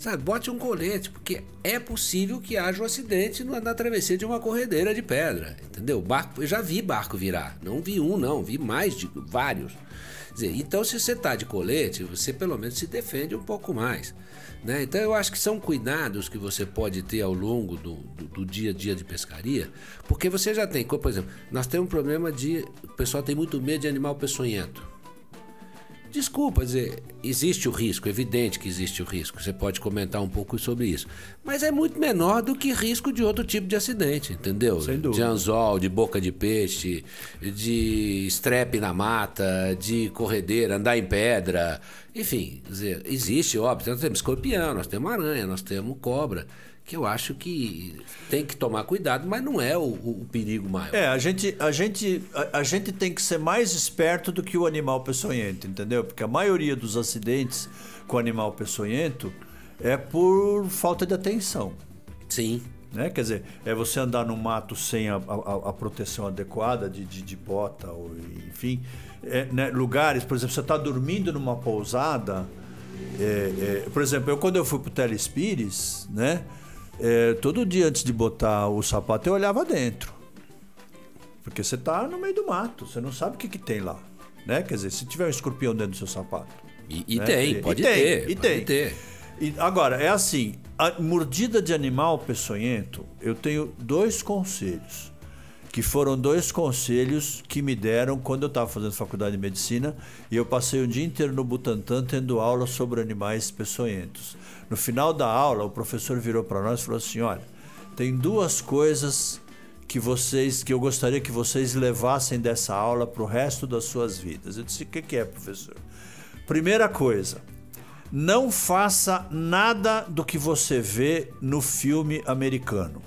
Sabe, bote um colete, porque é possível que haja um acidente na travessia de uma corredeira de pedra, entendeu? Barco, eu já vi barco virar, não vi um não, vi mais de vários. Dizer, então, se você está de colete, você pelo menos se defende um pouco mais. Né? Então, eu acho que são cuidados que você pode ter ao longo do, do, do dia a dia de pescaria, porque você já tem, por exemplo, nós temos um problema de. O pessoal tem muito medo de animal peçonhento. Desculpa dizer, existe o risco, é evidente que existe o risco. Você pode comentar um pouco sobre isso. Mas é muito menor do que risco de outro tipo de acidente, entendeu? Sem dúvida. De anzol, de boca de peixe, de estrepe na mata, de corredeira, andar em pedra. Enfim, dizer, existe, óbvio. Nós temos escorpião, nós temos aranha, nós temos cobra que eu acho que tem que tomar cuidado, mas não é o, o perigo maior. É, a gente, a, gente, a, a, gente tem que ser mais esperto do que o animal peçonhento, entendeu? Porque a maioria dos acidentes com animal peçonhento é por falta de atenção. Sim. Né? Quer dizer, é você andar no mato sem a, a, a proteção adequada de, de, de, bota, ou, enfim. É, né? Lugares, por exemplo, você está dormindo numa pousada. É, é, por exemplo, eu quando eu fui para o Telespires, né? É, todo dia antes de botar o sapato eu olhava dentro. Porque você está no meio do mato, você não sabe o que, que tem lá. Né? Quer dizer, se tiver um escorpião dentro do seu sapato. E, e né? tem, pode e tem, ter. E pode tem. ter. E, agora, é assim: a mordida de animal peçonhento, eu tenho dois conselhos que foram dois conselhos que me deram quando eu estava fazendo faculdade de medicina e eu passei o dia inteiro no Butantã tendo aula sobre animais peçonhentos. No final da aula, o professor virou para nós e falou assim: olha, tem duas coisas que vocês que eu gostaria que vocês levassem dessa aula para o resto das suas vidas. Eu disse: o que, que é, professor? Primeira coisa, não faça nada do que você vê no filme americano.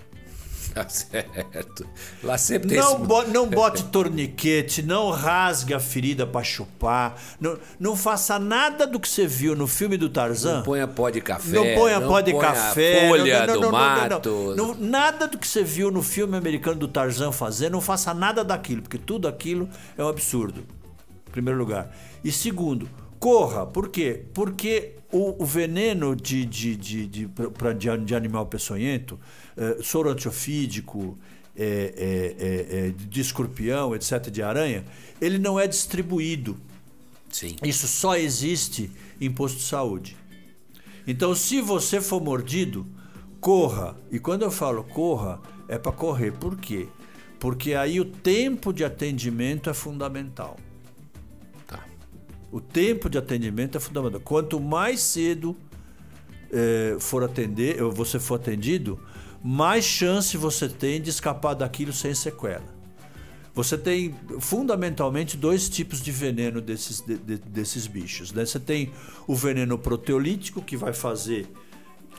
Tá certo. Lá sempre tem não, esse... bo não bote torniquete, não rasgue a ferida para chupar, não, não faça nada do que você viu no filme do Tarzan. Não ponha pó de café. Não ponha pó de café. folha não, do mato. Não, nada do que você viu no filme americano do Tarzan fazer, não faça nada daquilo, porque tudo aquilo é um absurdo. Em primeiro lugar. E segundo, corra. Por quê? Porque o, o veneno de, de, de, de, pra, de, de animal peçonhento eh, soro antiofídico, é, é, é, de escorpião, etc., de aranha, ele não é distribuído. Sim. Isso só existe em posto de saúde. Então, se você for mordido, corra. E quando eu falo corra, é para correr. Por quê? Porque aí o tempo de atendimento é fundamental. O tempo de atendimento é fundamental. Quanto mais cedo eh, for atender, você for atendido, mais chance você tem de escapar daquilo sem sequela. Você tem fundamentalmente dois tipos de veneno desses, de, de, desses bichos. Né? Você tem o veneno proteolítico, que vai fazer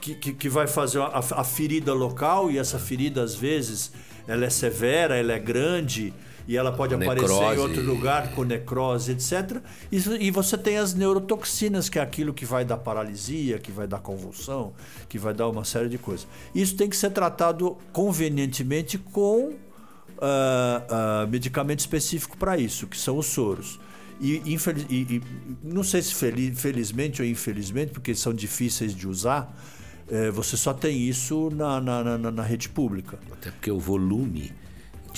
que, que, que vai fazer a, a, ferida local, e essa ferida, às vezes, ela é severa, ela é grande, e ela pode necrose. aparecer em outro lugar com necrose, etc. E, e, você tem as neurotoxinas, que é aquilo que vai dar paralisia, que vai dar convulsão, que vai dar uma série de coisas. Isso tem que ser tratado convenientemente com uh, uh, medicamento específico para isso, que são os soros. E, infeliz, e, e, não sei se feliz, felizmente ou infelizmente, porque são difíceis de usar, é, você só tem isso na, na, na, na rede pública. Até porque o volume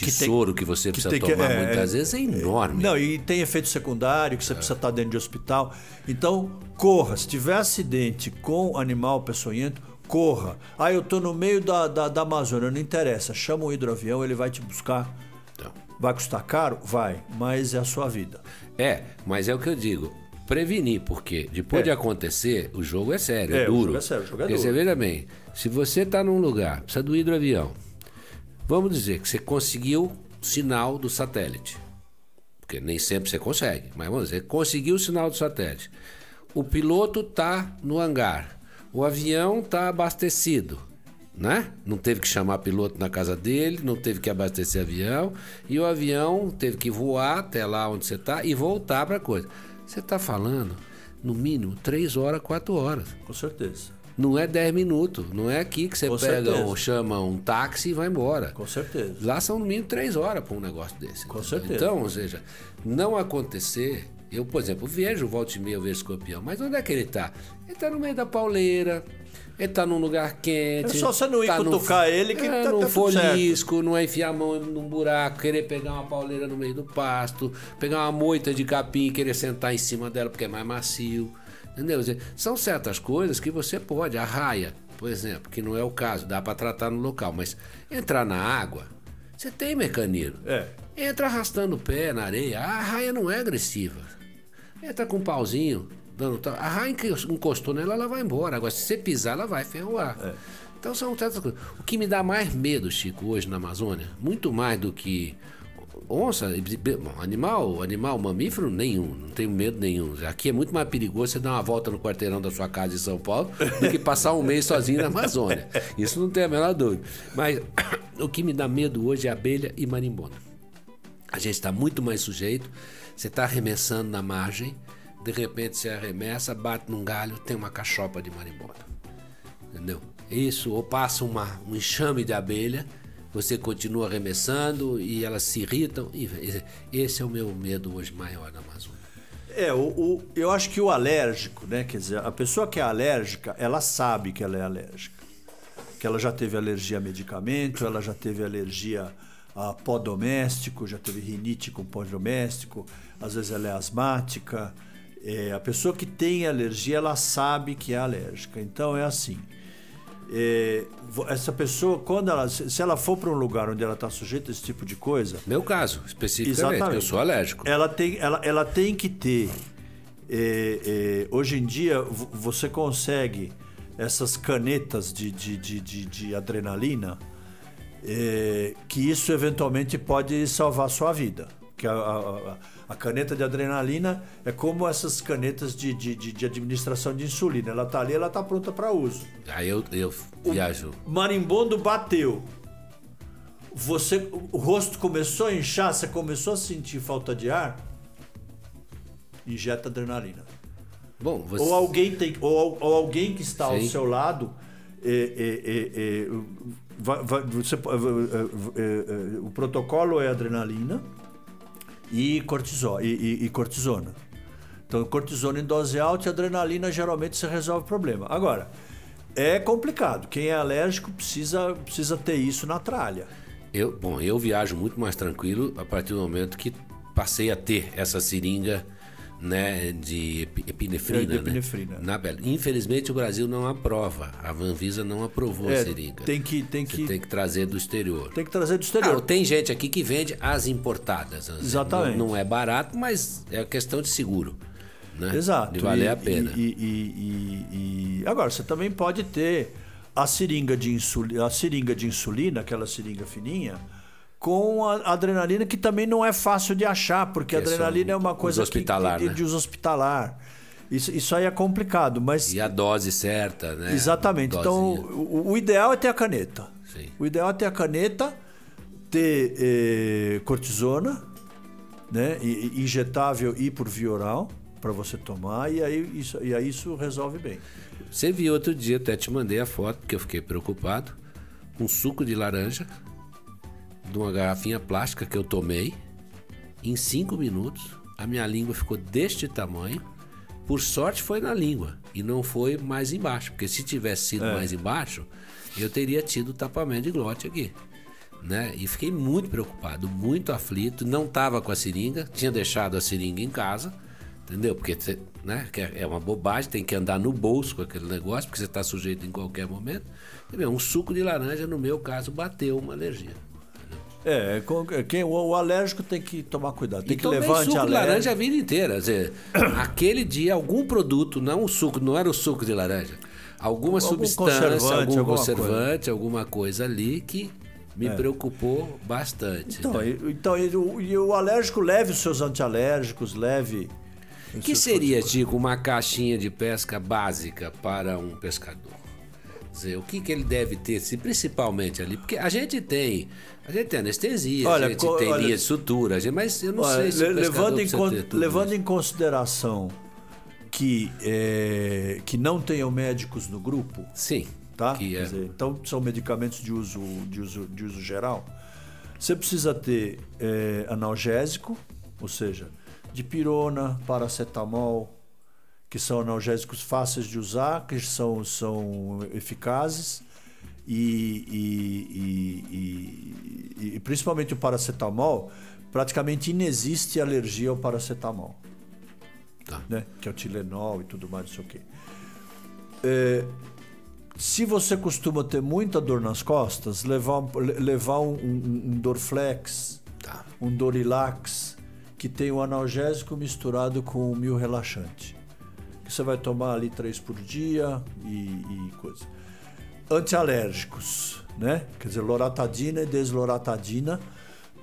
de soro que você que precisa tomar é, muitas vezes é enorme. Não, e tem efeito secundário que você é. precisa estar dentro de hospital. Então, corra. Se tiver acidente com animal peçonhento, corra. Ah, eu estou no meio da, da, da Amazônia, não interessa. Chama um hidroavião, ele vai te buscar. Então. Vai custar caro? Vai, mas é a sua vida. É, mas é o que eu digo. Prevenir, porque depois é. de acontecer, o jogo é sério, é, é duro. O jogo é sério, o jogo é porque duro. Você veja bem, se você está num lugar, precisa do hidroavião, Vamos dizer que você conseguiu sinal do satélite. Porque nem sempre você consegue, mas vamos dizer, conseguiu o sinal do satélite. O piloto está no hangar. O avião está abastecido, né? Não teve que chamar piloto na casa dele, não teve que abastecer avião, e o avião teve que voar até lá onde você está e voltar para a coisa. Você está falando, no mínimo, três horas, quatro horas. Com certeza. Não é 10 minutos. Não é aqui que você Com pega ou chama um táxi e vai embora. Com certeza. Lá são no mínimo 3 horas para um negócio desse. Com certeza. Então, ou seja, não acontecer. Eu, por exemplo, vejo, volta e meia, eu vejo escorpião. Mas onde é que ele está? Ele está no meio da pauleira, Ele tá num lugar quente. É só você não ir tá cutucar ele que é, tá- não tá for tudo certo. lisco, não é enfiar a mão num buraco, querer pegar uma pauleira no meio do pasto, pegar uma moita de capim e querer sentar em cima dela porque é mais macio. Entendeu? Dizer, São certas coisas que você pode. A raia, por exemplo, que não é o caso, dá para tratar no local, mas entrar na água, você tem mecanismo. É. Entra arrastando o pé na areia. A raia não é agressiva. Entra com um pauzinho, dando tal. A raia que encostou nela, ela vai embora. Agora, se você pisar, ela vai ferroar. É. Então são certas coisas. O que me dá mais medo, Chico, hoje na Amazônia, muito mais do que onça, animal, animal mamífero, nenhum. Não tenho medo nenhum. Aqui é muito mais perigoso você dar uma volta no quarteirão da sua casa em São Paulo do que passar um mês sozinho na Amazônia. Isso não tem a menor dúvida. Mas o que me dá medo hoje é abelha e marimbondo. A gente está muito mais sujeito. Você está arremessando na margem, de repente você arremessa, bate num galho, tem uma cachopa de marimbondo. Entendeu? Isso, ou passa uma, um enxame de abelha, você continua arremessando e elas se irritam. Esse é o meu medo hoje maior na Amazônia. É, o, o- eu acho que o alérgico, né? Quer dizer, a pessoa que é alérgica, ela sabe que ela é alérgica. Que ela já teve alergia a medicamento, ela já teve alergia a pó doméstico, já teve rinite com pó doméstico, às vezes ela é asmática. É, a pessoa que tem alergia, ela sabe que é alérgica. Então é assim. É, essa pessoa, quando ela, se ela for para um lugar onde ela está sujeita a esse tipo de coisa, Meu caso, especificamente, eu sou alérgico. ela tem, ela, ela tem que ter. é, é, hoje em dia, vo- você consegue essas canetas de, de, de, de, de adrenalina, que isso eventualmente pode salvar a sua vida. Que a, a- a- caneta de adrenalina é como essas canetas de, de, de, administração de insulina. Ela está ali, ela está pronta para uso. Aí eu, eu viajo. Marimbondo bateu. Você, o rosto começou a inchar, você começou a sentir falta de ar. Injeta adrenalina. Bom, você. Ou alguém tem, ou, ou alguém que está ao Sim. seu lado, é, é, é, é, vai- vai- você, é, é, o protocolo é adrenalina e, cortisol, e, e- e cortisona. Então, cortisona em dose alta e adrenalina geralmente você resolve o problema. Agora, é complicado. Quem é alérgico precisa, precisa ter isso na tralha. Eu, bom, eu viajo muito mais tranquilo a partir do momento que passei a ter essa seringa né, de epi- epinefrina. É, de né? epinefrina. Na Bela. Infelizmente o Brasil não aprova. A Anvisa não aprovou a É, seringa. tem que, tem Você que, tem que trazer do exterior. tem que trazer do Ah, exterior. tem gente aqui que vende as importadas. Não- Exatamente. Não, é barato, mas é questão de seguro. Né? Exato. De valer E- a pena. E, e- e- e- Agora, você também pode ter a seringa de insulina, a seringa de insulina, aquela seringa fininha, com a adrenalina que também não é fácil de achar, porque a adrenalina é uma uso coisa hospitalar, que, né? de uso hospitalar. Isso, isso aí é complicado, mas E a dose certa, né? exatamente. Então, o, o ideal é ter a caneta. Sim. O ideal é ter a caneta, ter eh, cortisona, né, e- e injetável e por via oral para você tomar e aí isso, e aí isso resolve bem. Você viu outro dia, até te mandei a foto, porque eu fiquei preocupado. Um suco de laranja, de uma garrafinha plástica que eu tomei. Em cinco minutos, a minha língua ficou deste tamanho. Por sorte foi na língua e não foi mais embaixo, porque se tivesse sido mais embaixo, eu teria tido tapamento de glote aqui. Né? E fiquei muito preocupado, muito aflito. Não estava com a seringa, tinha deixado a seringa em casa, entendeu? Porque né, é é uma bobagem, tem que andar no bolso com aquele negócio, porque você está sujeito em qualquer momento. Um suco de laranja, no meu caso, bateu uma alergia. É, quem, o, o alérgico tem que tomar cuidado, tem e que levar suco de laranja a vida inteira. Quer dizer, aquele dia, algum produto, não o suco, não era o suco de laranja, alguma Algum substância, conservante, algum alguma conservante, alguma coisa ali que me preocupou bastante. Então, né? e- então e o, e o alérgico leve os seus antialérgicos, leve. os que seria, Tico, uma caixinha de pesca básica para um pescador? Dizer, o que, que ele deve ter, se principalmente ali? Porque a gente tem, a gente tem anestesia, Olha, a gente co- tem olha- linha de sutura, gente- mas eu não Olha, sei se le- levando, em, con- levando isso. em consideração que, é, que não tenham médicos no grupo, Sim, tá? é, dizer, então são medicamentos de uso, de uso, de uso geral. Você precisa ter é, analgésico, ou seja, dipirona, paracetamol que são analgésicos fáceis de usar, que são, são eficazes. E, e, e, e, principalmente o paracetamol, praticamente inexiste alergia ao paracetamol. Tá. Né? Que é o Tilenol e tudo mais, não sei o quê. É, se você costuma ter muita dor nas costas, levar, levar um, um, um Dorflex, tá. um Dorilax, que tem o um analgésico misturado com o mil relaxante. Que você vai tomar ali três por dia e, e coisa. Antialérgicos, né? Quer dizer, loratadina e desloratadina,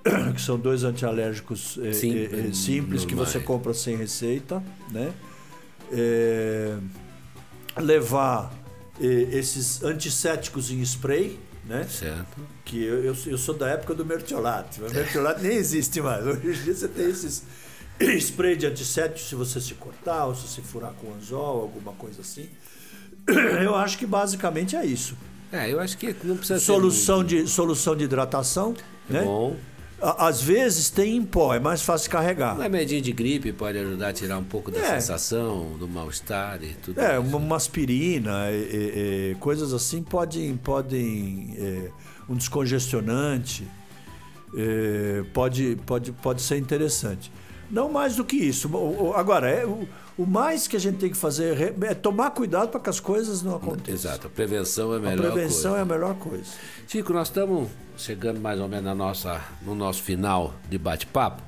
que são dois antialérgicos é, Sim, é, simples que você compra sem receita, né? É, levar esses antisséticos em spray, né? Certo. Que eu, eu, eu sou da época do mertiolate. O mertiolate nem existe mais. Hoje em dia você tem esses spray de antisséptico se você se cortar ou se se furar com anzol, alguma coisa assim. Eu acho que basicamente é isso. É, eu acho que não precisa solução de Solução de hidratação, é né? Bom. Às vezes tem em pó, é mais fácil carregar. Um remedinho de gripe pode ajudar a tirar um pouco da é. sensação, do mal-estar e tudo É, uma, uma, aspirina, e, e, coisas assim podem. podem é, um descongestionante é, pode, pode, pode ser interessante. Não mais do que isso. Agora, é, o, o mais que a gente tem que fazer é tomar cuidado para que as coisas não aconteçam. Exato, a prevenção é a melhor coisa. A prevenção coisa. é a melhor coisa. Chico, nós estamos chegando mais ou menos na nossa, no nosso final de bate-papo.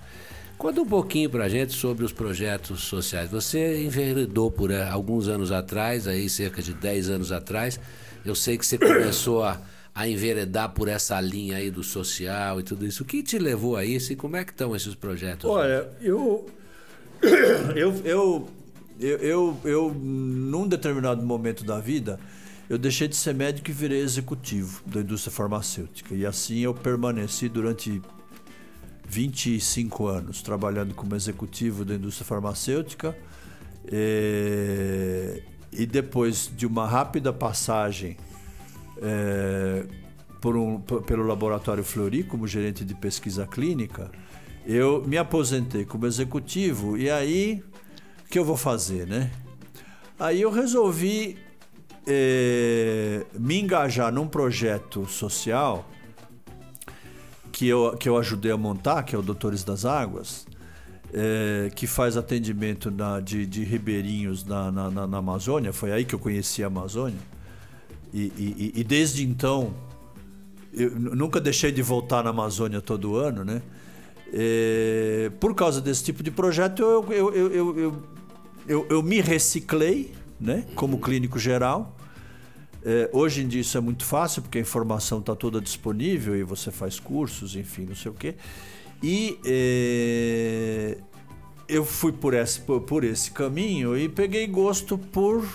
Conta um pouquinho para a gente sobre os projetos sociais. Você enveredou por eh, alguns anos atrás, aí cerca de 10 anos atrás. Eu sei que você começou a, a enveredar por essa linha aí do social e tudo isso. O que te levou a isso e como é que estão esses projetos? Olha, eu eu, eu, eu, eu, num determinado momento da vida, eu deixei de ser médico e virei executivo da indústria farmacêutica. E assim eu permaneci durante 25 anos trabalhando como executivo da indústria farmacêutica. E, e depois de uma rápida passagem é, por um, pelo Laboratório Flori como gerente de pesquisa clínica, eu me aposentei como executivo e aí o que eu vou fazer, né? Aí eu resolvi eh, me engajar num projeto social que eu, que eu ajudei a montar, que é o Doutores das Águas, eh, que faz atendimento na, de, de ribeirinhos na, na, na, Amazônia. Foi aí que eu conheci a Amazônia. E, e, e desde então, eu nunca deixei de voltar na Amazônia todo ano, né? É, por causa desse tipo de projeto, eu, eu, eu, eu, eu, eu me reciclei né, como clínico geral. É, hoje em dia isso é muito fácil, porque a informação está toda disponível e você faz cursos, enfim, não sei o quê. E é, eu fui por esse, por, por esse caminho e peguei gosto por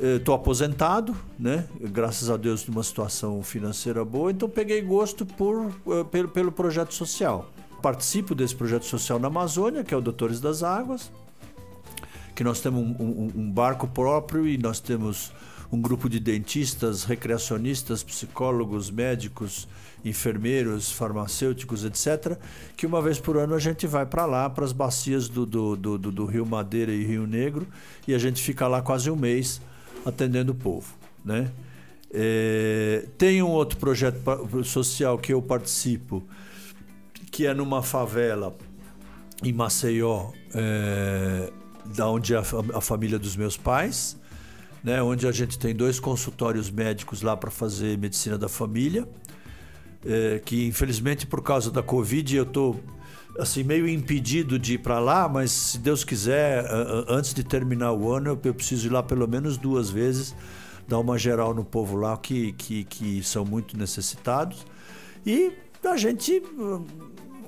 Estou aposentado, né? Graças a Deus, numa situação financeira boa, então peguei gosto por, eh, pelo, pelo projeto social. Participo desse projeto social na Amazônia, que é o Doutores das Águas, que nós temos um, um, um barco próprio e nós temos um grupo de dentistas, recreacionistas, psicólogos, médicos, enfermeiros, farmacêuticos, etc., que uma vez por ano a gente vai para lá, para as bacias do, do, do, do, Rio Madeira e Rio Negro, e a gente fica lá quase um mês atendendo o povo. Né? É, tem um outro projeto social que eu participo, que é numa favela em Maceió, é, da onde é a, a família dos meus pais, né, onde a gente tem dois consultórios médicos lá para fazer medicina da família, é, que infelizmente por causa da Covid eu estou assim meio impedido de ir para lá, mas se Deus quiser, antes de terminar o ano, eu preciso ir lá pelo menos duas vezes, dar uma geral no povo lá que, que, que são muito necessitados. E a gente hum,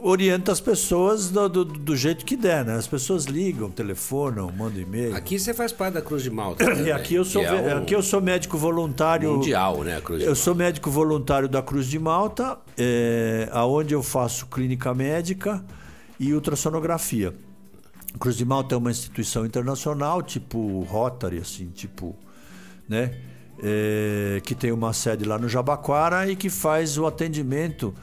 orienta as pessoas do, do, do, jeito que der, né? As pessoas ligam, telefonam, mandam e-mail. Aqui você faz parte da Cruz de Malta. E aqui eu sou, é aqui eu sou médico voluntário. Mundial, né? A Cruz eu sou médico voluntário da Cruz de Malta, é, aonde eu faço clínica médica e ultrassonografia. Cruz de Malta é uma instituição internacional, tipo Rotary, assim, tipo, né? É, que tem uma sede lá no Jabaquara e que faz o atendimento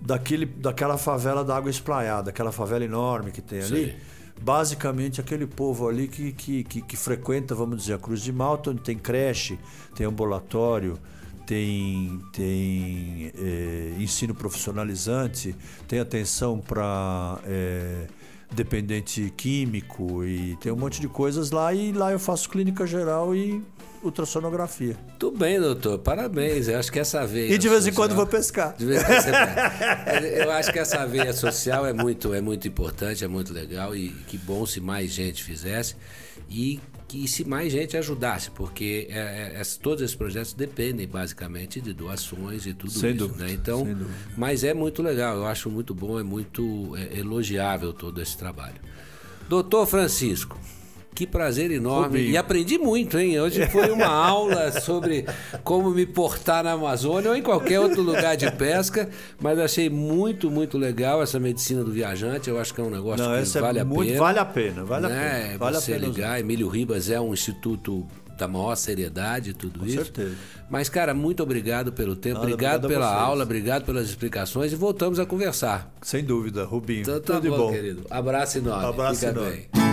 daquele, daquela favela da Água Esplaiada, aquela favela enorme que tem ali. basicamente aquele povo ali que, que, que, que frequenta, vamos dizer, a Cruz de Malta, onde tem creche, tem ambulatório, tem, tem é, ensino profissionalizante, tem atenção para é, dependente químico e tem um monte de coisas lá. E lá eu faço clínica geral e ultrassonografia. Tudo bem, doutor. Parabéns. Eu acho que essa veia. E de vez social... em quando vou pescar. De vez em quando você Eu acho que essa veia social é muito, é muito importante, é muito legal e que bom se mais gente fizesse e que se mais gente ajudasse, porque é, é, todos esses projetos dependem basicamente de doações e tudo sem isso. Dúvida, né? Então, mas é muito legal, eu acho muito bom, é muito é, elogiável todo esse trabalho. Doutor Francisco, que prazer enorme. E aprendi muito, hein? Hoje foi uma aula sobre como me portar na Amazônia ou em qualquer outro lugar de pesca, mas achei muito, muito legal essa medicina do viajante. Eu acho que é um negócio Não, que vale, é a muito, vale a pena. Vale né? a pena. Vale Você a pena ligar. Emílio Ribas é um instituto da maior seriedade tudo Com isso. certeza. Mas, cara, muito obrigado pelo tempo, Nada, obrigado pela aula, obrigado pelas explicações e voltamos a conversar. Sem dúvida, Rubinho. Então, tá Tudo bom, bom, querido. Abraço enorme. Abraço Fica enorme. Bem.